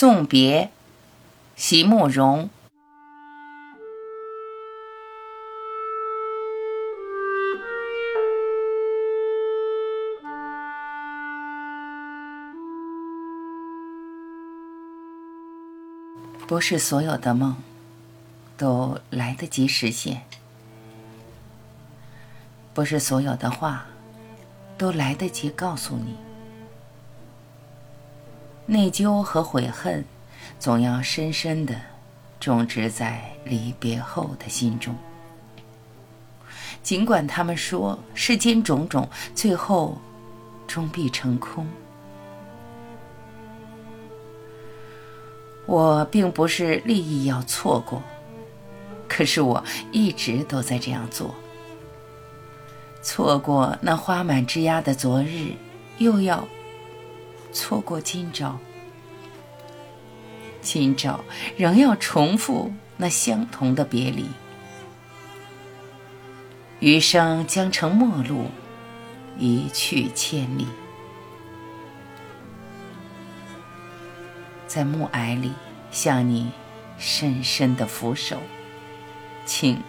送别，席慕容。不是所有的梦都来得及实现，不是所有的话都来得及告诉你。内疚和悔恨，总要深深的种植在离别后的心中。尽管他们说世间种种，最后终必成空。我并不是利益要错过，可是我一直都在这样做。错过那花满枝桠的昨日，又要错过今朝。今朝仍要重复那相同的别离，余生将成陌路，一去千里。在暮霭里向你深深的俯首，请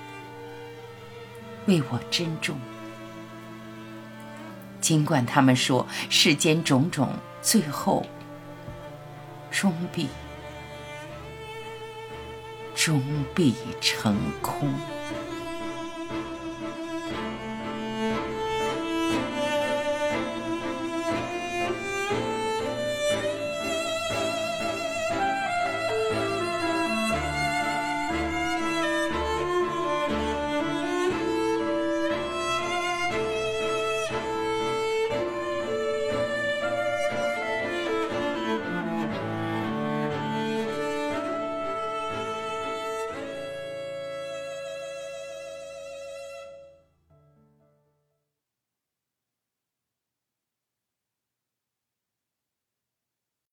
为我珍重。尽管他们说世间种种，最后终必终必成空。